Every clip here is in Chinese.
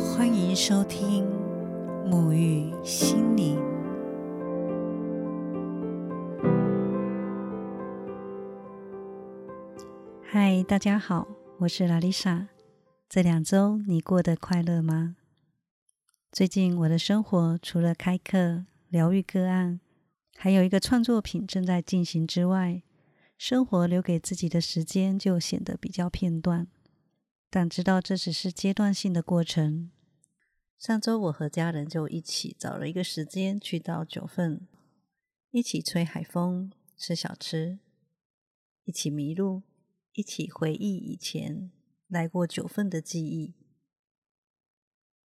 欢迎收听沐浴心灵。嗨，大家好，我是拉丽莎。这两周你过得快乐吗？最近我的生活除了开课、疗愈个案，还有一个创作品正在进行之外，生活留给自己的时间就显得比较片段。但知道这只是阶段性的过程。上周我和家人就一起找了一个时间去到九份，一起吹海风、吃小吃，一起迷路，一起回忆以前来过九份的记忆。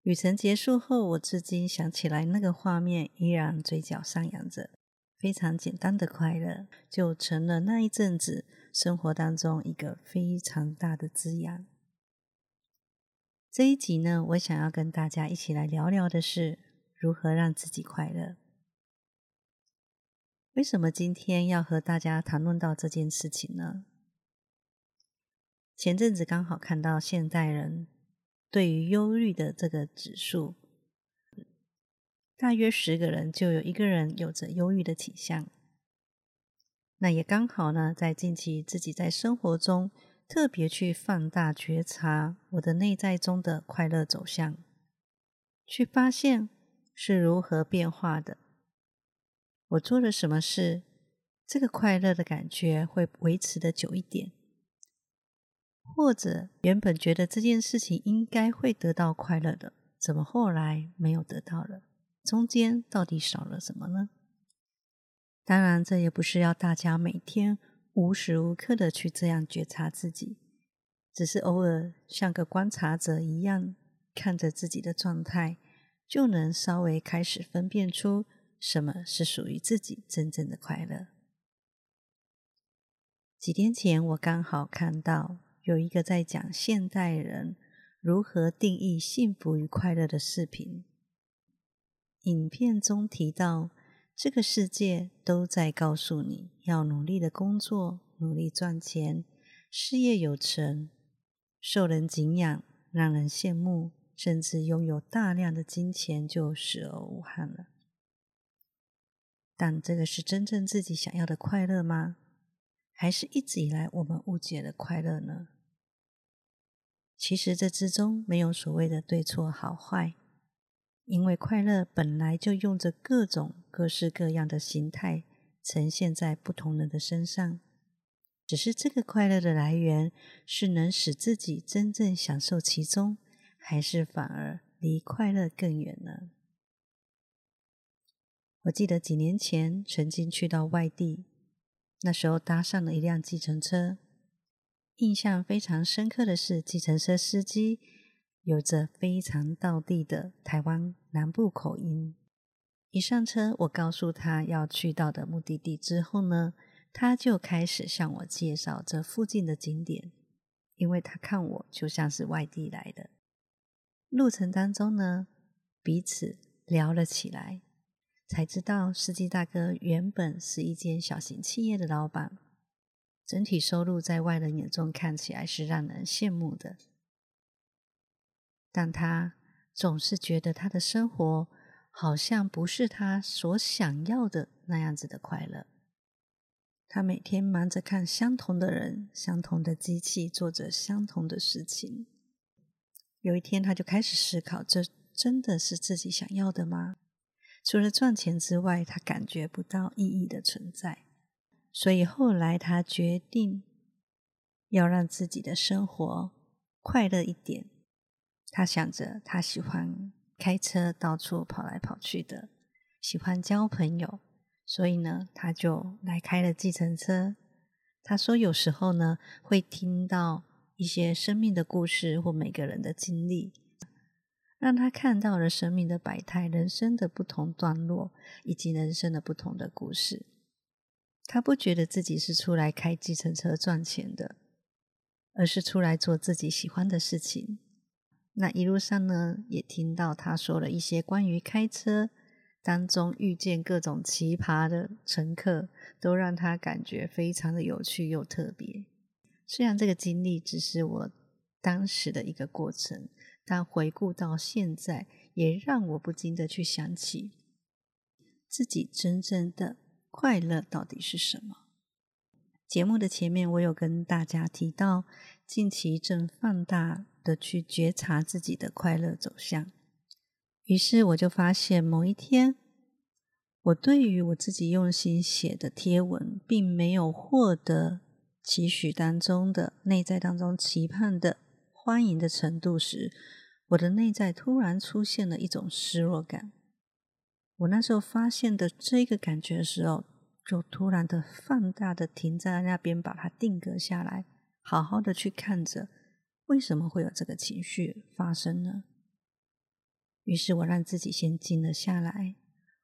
旅程结束后，我至今想起来那个画面，依然嘴角上扬着，非常简单的快乐，就成了那一阵子生活当中一个非常大的滋养。这一集呢，我想要跟大家一起来聊聊的是如何让自己快乐。为什么今天要和大家谈论到这件事情呢？前阵子刚好看到现代人。对于忧虑的这个指数，大约十个人就有一个人有着忧郁的倾向。那也刚好呢，在近期自己在生活中特别去放大觉察我的内在中的快乐走向，去发现是如何变化的。我做了什么事，这个快乐的感觉会维持的久一点。或者原本觉得这件事情应该会得到快乐的，怎么后来没有得到了？中间到底少了什么呢？当然，这也不是要大家每天无时无刻的去这样觉察自己，只是偶尔像个观察者一样看着自己的状态，就能稍微开始分辨出什么是属于自己真正的快乐。几天前，我刚好看到。有一个在讲现代人如何定义幸福与快乐的视频。影片中提到，这个世界都在告诉你要努力的工作，努力赚钱，事业有成，受人敬仰，让人羡慕，甚至拥有大量的金钱就死而无憾了。但这个是真正自己想要的快乐吗？还是一直以来我们误解的快乐呢？其实这之中没有所谓的对错好坏，因为快乐本来就用着各种各式各样的形态呈现在不同人的身上，只是这个快乐的来源是能使自己真正享受其中，还是反而离快乐更远呢？我记得几年前曾经去到外地，那时候搭上了一辆计程车。印象非常深刻的是，计程车司机有着非常道地的台湾南部口音。一上车，我告诉他要去到的目的地之后呢，他就开始向我介绍这附近的景点，因为他看我就像是外地来的。路程当中呢，彼此聊了起来，才知道司机大哥原本是一间小型企业的老板。整体收入在外人眼中看起来是让人羡慕的，但他总是觉得他的生活好像不是他所想要的那样子的快乐。他每天忙着看相同的人、相同的机器做着相同的事情。有一天，他就开始思考：这真的是自己想要的吗？除了赚钱之外，他感觉不到意义的存在。所以后来他决定要让自己的生活快乐一点。他想着，他喜欢开车到处跑来跑去的，喜欢交朋友，所以呢，他就来开了计程车。他说，有时候呢，会听到一些生命的故事或每个人的经历，让他看到了生命的百态、人生的不同段落以及人生的不同的故事。他不觉得自己是出来开计程车赚钱的，而是出来做自己喜欢的事情。那一路上呢，也听到他说了一些关于开车当中遇见各种奇葩的乘客，都让他感觉非常的有趣又特别。虽然这个经历只是我当时的一个过程，但回顾到现在，也让我不禁的去想起自己真正的快乐到底是什么。节目的前面，我有跟大家提到，近期正放大的去觉察自己的快乐走向。于是我就发现，某一天，我对于我自己用心写的贴文，并没有获得期许当中的内在当中期盼的欢迎的程度时，我的内在突然出现了一种失落感。我那时候发现的这个感觉的时候，就突然的放大的停在那边，把它定格下来，好好的去看着，为什么会有这个情绪发生呢？于是我让自己先静了下来，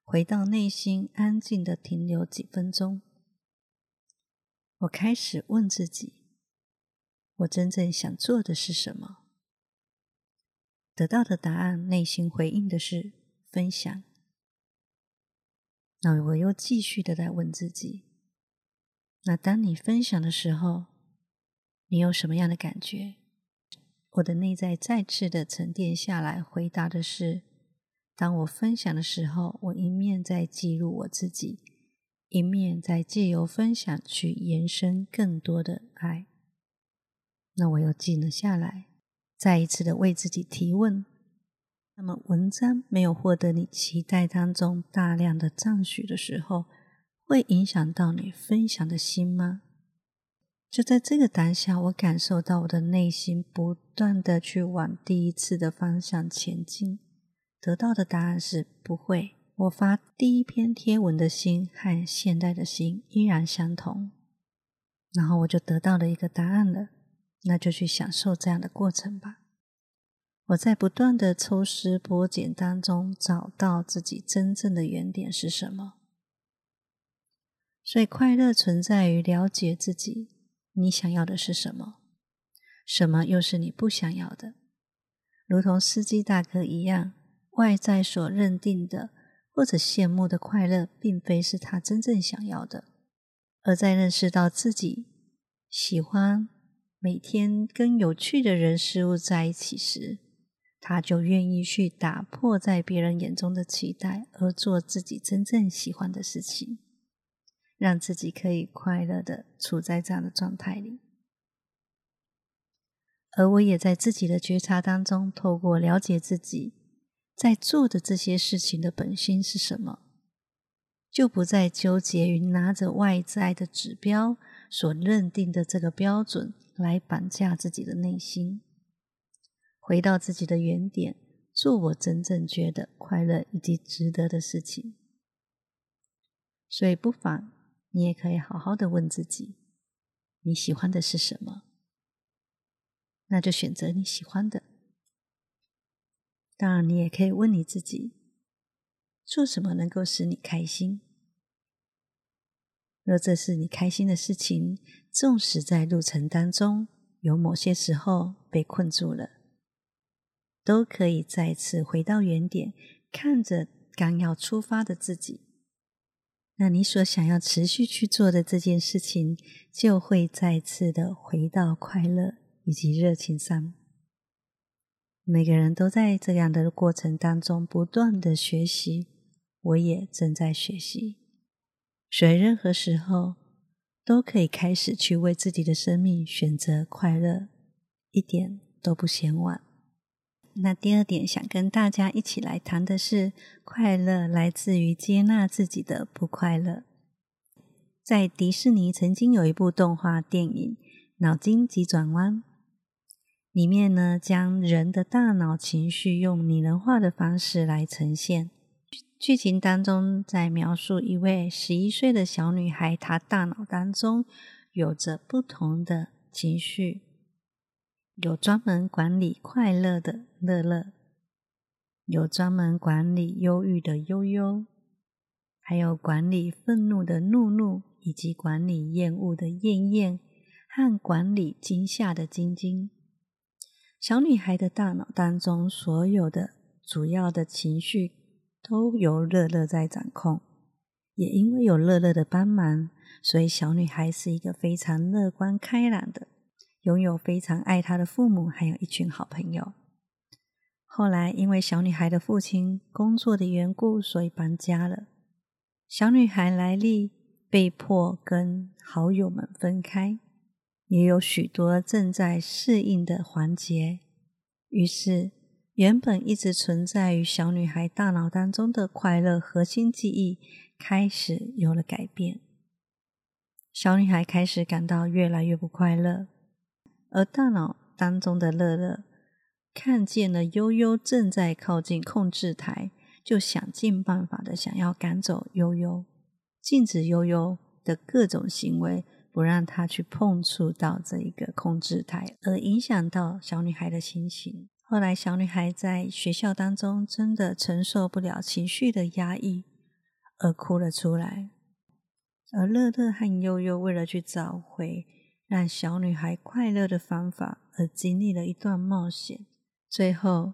回到内心，安静的停留几分钟。我开始问自己：我真正想做的是什么？得到的答案，内心回应的是分享。那我又继续的在问自己：那当你分享的时候，你有什么样的感觉？我的内在再次的沉淀下来，回答的是：当我分享的时候，我一面在记录我自己，一面在借由分享去延伸更多的爱。那我又静了下来，再一次的为自己提问：那么文章没有获得你期待当中大量的赞许的时候，会影响到你分享的心吗？就在这个当下，我感受到我的内心不断的去往第一次的方向前进，得到的答案是不会。我发第一篇贴文的心和现在的心依然相同，然后我就得到了一个答案了，那就去享受这样的过程吧。我在不断的抽丝剥茧当中，找到自己真正的原点是什么。所以快乐存在于了解自己。你想要的是什么？什么又是你不想要的？如同司机大哥一样，外在所认定的或者羡慕的快乐，并非是他真正想要的。而在认识到自己喜欢每天跟有趣的人事物在一起时，他就愿意去打破在别人眼中的期待，而做自己真正喜欢的事情。让自己可以快乐的处在这样的状态里，而我也在自己的觉察当中，透过了解自己在做的这些事情的本心是什么，就不再纠结于拿着外在的指标所认定的这个标准来绑架自己的内心，回到自己的原点，做我真正觉得快乐以及值得的事情。所以不妨。你也可以好好的问自己，你喜欢的是什么？那就选择你喜欢的。当然，你也可以问你自己，做什么能够使你开心？若这是你开心的事情，纵使在路程当中有某些时候被困住了，都可以再次回到原点，看着刚要出发的自己。那你所想要持续去做的这件事情，就会再次的回到快乐以及热情上。每个人都在这样的过程当中不断的学习，我也正在学习。所以任何时候都可以开始去为自己的生命选择快乐，一点都不嫌晚。那第二点，想跟大家一起来谈的是，快乐来自于接纳自己的不快乐。在迪士尼曾经有一部动画电影《脑筋急转弯》，里面呢将人的大脑情绪用拟人化的方式来呈现。剧情当中在描述一位十一岁的小女孩，她大脑当中有着不同的情绪。有专门管理快乐的乐乐，有专门管理忧郁的悠悠，还有管理愤怒的怒怒，以及管理厌恶的厌厌，和管理惊吓的惊惊。小女孩的大脑当中，所有的主要的情绪都由乐乐在掌控。也因为有乐乐的帮忙，所以小女孩是一个非常乐观开朗的。拥有非常爱他的父母，还有一群好朋友。后来因为小女孩的父亲工作的缘故，所以搬家了。小女孩莱莉被迫跟好友们分开，也有许多正在适应的环节。于是，原本一直存在于小女孩大脑当中的快乐核心记忆开始有了改变。小女孩开始感到越来越不快乐，而大脑当中的乐乐看见了悠悠正在靠近控制台，就想尽办法的想要赶走悠悠，禁止悠悠的各种行为。不让他去碰触到这一个控制台，而影响到小女孩的心情。后来，小女孩在学校当中真的承受不了情绪的压抑，而哭了出来。而乐乐和悠悠为了去找回让小女孩快乐的方法，而经历了一段冒险。最后，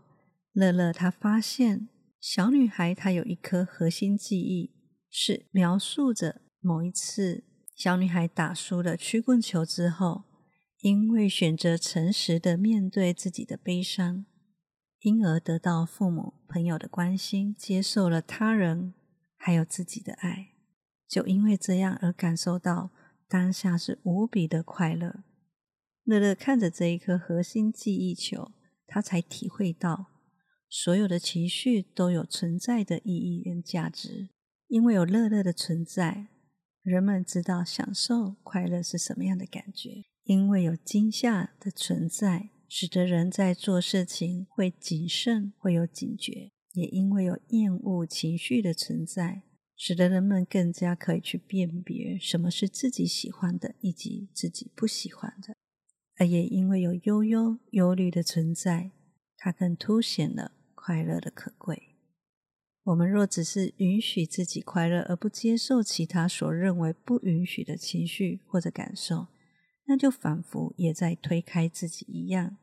乐乐他发现小女孩她有一颗核心记忆，是描述着某一次。小女孩打输了曲棍球之后，因为选择诚实的面对自己的悲伤，因而得到父母、朋友的关心，接受了他人还有自己的爱，就因为这样而感受到当下是无比的快乐。乐乐看着这一颗核心记忆球，他才体会到所有的情绪都有存在的意义跟价值，因为有乐乐的存在。人们知道享受快乐是什么样的感觉，因为有惊吓的存在，使得人在做事情会谨慎，会有警觉；也因为有厌恶情绪的存在，使得人们更加可以去辨别什么是自己喜欢的，以及自己不喜欢的；而也因为有忧忧忧虑的存在，它更凸显了快乐的可贵。我们若只是允许自己快乐，而不接受其他所认为不允许的情绪或者感受，那就仿佛也在推开自己一样，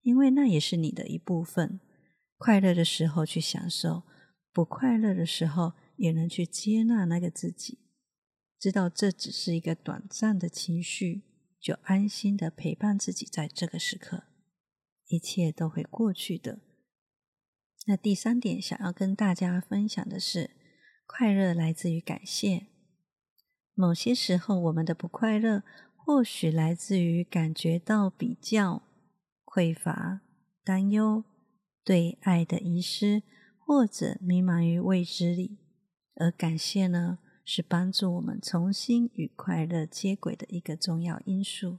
因为那也是你的一部分。快乐的时候去享受，不快乐的时候也能去接纳那个自己，知道这只是一个短暂的情绪，就安心的陪伴自己在这个时刻，一切都会过去的。那第三点想要跟大家分享的是，快乐来自于感谢。某些时候，我们的不快乐或许来自于感觉到比较、匮乏、担忧、对爱的遗失，或者迷茫于未知里。而感谢呢，是帮助我们重新与快乐接轨的一个重要因素。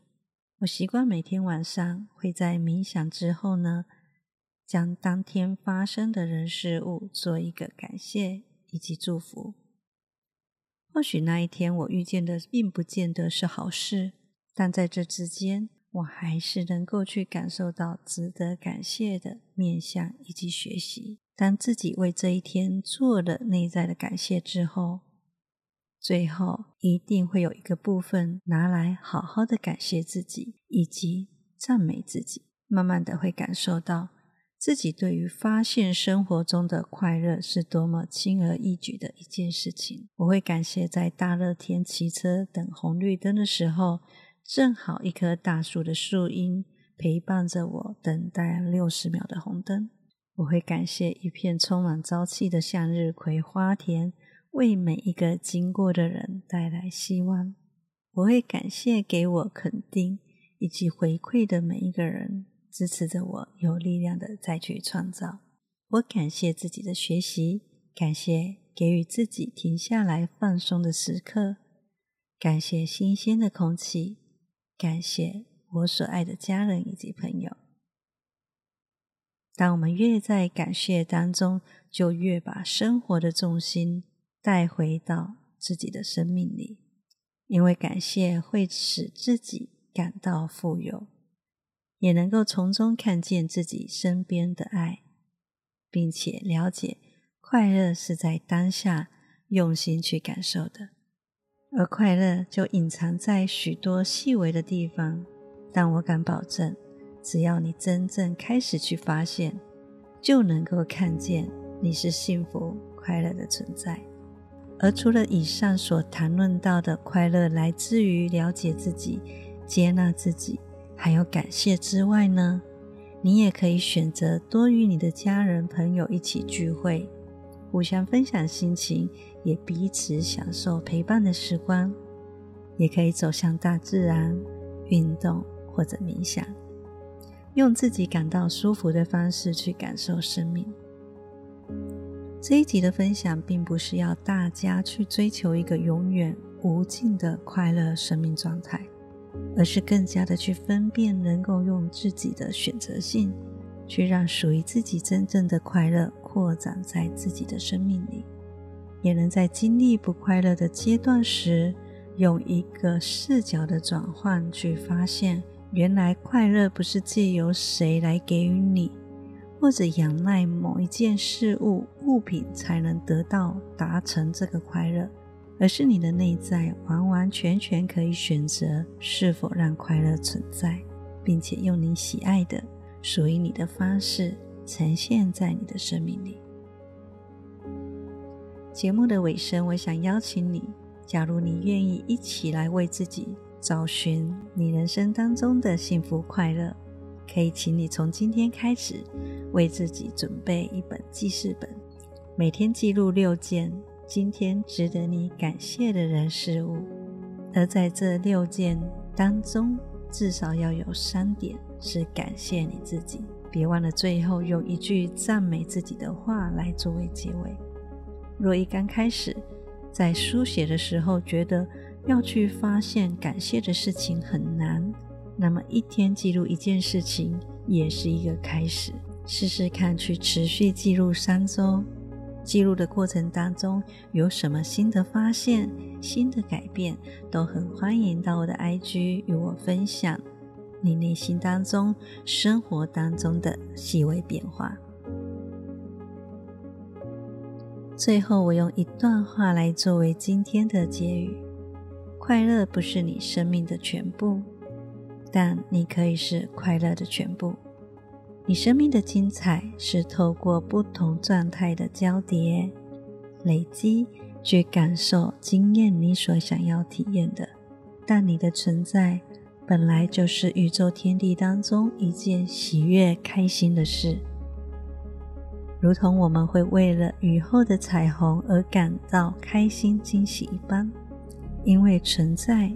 我习惯每天晚上会在冥想之后呢。将当天发生的人事物做一个感谢以及祝福。或许那一天我遇见的并不见得是好事，但在这之间，我还是能够去感受到值得感谢的面向以及学习。当自己为这一天做了内在的感谢之后，最后一定会有一个部分拿来好好的感谢自己以及赞美自己，慢慢的会感受到。自己对于发现生活中的快乐是多么轻而易举的一件事情。我会感谢在大热天骑车等红绿灯的时候，正好一棵大树的树荫陪伴着我等待六十秒的红灯。我会感谢一片充满朝气的向日葵花田，为每一个经过的人带来希望。我会感谢给我肯定以及回馈的每一个人。支持着我有力量的再去创造。我感谢自己的学习，感谢给予自己停下来放松的时刻，感谢新鲜的空气，感谢我所爱的家人以及朋友。当我们越在感谢当中，就越把生活的重心带回到自己的生命里，因为感谢会使自己感到富有。也能够从中看见自己身边的爱，并且了解快乐是在当下用心去感受的，而快乐就隐藏在许多细微的地方。但我敢保证，只要你真正开始去发现，就能够看见你是幸福快乐的存在。而除了以上所谈论到的快乐来自于了解自己、接纳自己。还有感谢之外呢，你也可以选择多与你的家人朋友一起聚会，互相分享心情，也彼此享受陪伴的时光。也可以走向大自然，运动或者冥想，用自己感到舒服的方式去感受生命。这一集的分享，并不是要大家去追求一个永远无尽的快乐生命状态，而是更加的去分辨，能够用自己的选择性，去让属于自己真正的快乐扩展在自己的生命里，也能在经历不快乐的阶段时。用一个视角的转换去发现，原来快乐不是借由谁来给予你，或者仰赖某一件事物、物品才能得到、达成这个快乐，而是你的内在完完全全可以选择是否让快乐存在，并且用你喜爱的、属于你的方式呈现在你的生命里。节目的尾声，我想邀请你。假如你愿意一起来为自己找寻你人生当中的幸福快乐，可以请你从今天开始为自己准备一本记事本，每天记录六件今天值得你感谢的人事物，而在这六件当中，至少要有三点是感谢你自己。别忘了最后用一句赞美自己的话来作为结尾。若一刚开始。在书写的时候，觉得要去发现感谢的事情很难，那么一天记录一件事情也是一个开始。试试看，去持续记录三周，记录的过程当中有什么新的发现、新的改变，都很欢迎到我的 IG 与我分享你内心当中、生活当中的细微变化。最后，我用一段话来作为今天的结语：快乐不是你生命的全部，但你可以是快乐的全部。你生命的精彩是透过不同状态的交叠、累积，去感受、经验你所想要体验的。但你的存在本来就是宇宙天地当中一件喜悦、开心的事。如同我们会为了雨后的彩虹而感到开心惊喜一般，因为存在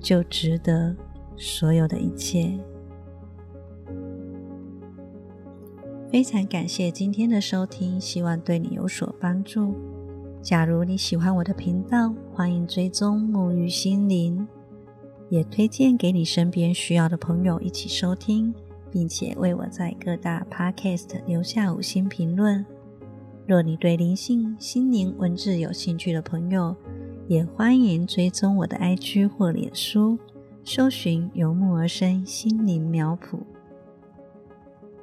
就值得所有的一切。非常感谢今天的收听，希望对你有所帮助。假如你喜欢我的频道，欢迎追踪沐浴心灵，也推荐给你身边需要的朋友一起收听。并且为我在各大 Podcast 留下五星评论。若你对灵性、心灵、文字有兴趣的朋友，也欢迎追踪我的 IG 或脸书，搜寻“由木而生心灵苗圃”。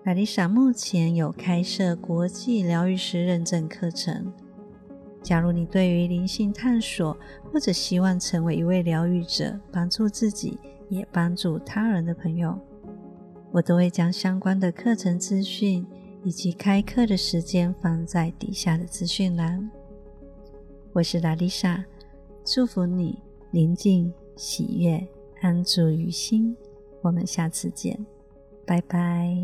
玛丽莎目前有开设国际疗愈师认证课程。假如你对于灵性探索，或者希望成为一位疗愈者，帮助自己也帮助他人的朋友，我都会将相关的课程资讯以及开课的时间放在底下的资讯栏。我是拉丽莎，祝福你宁静、喜悦、安住于心。我们下次见，拜拜。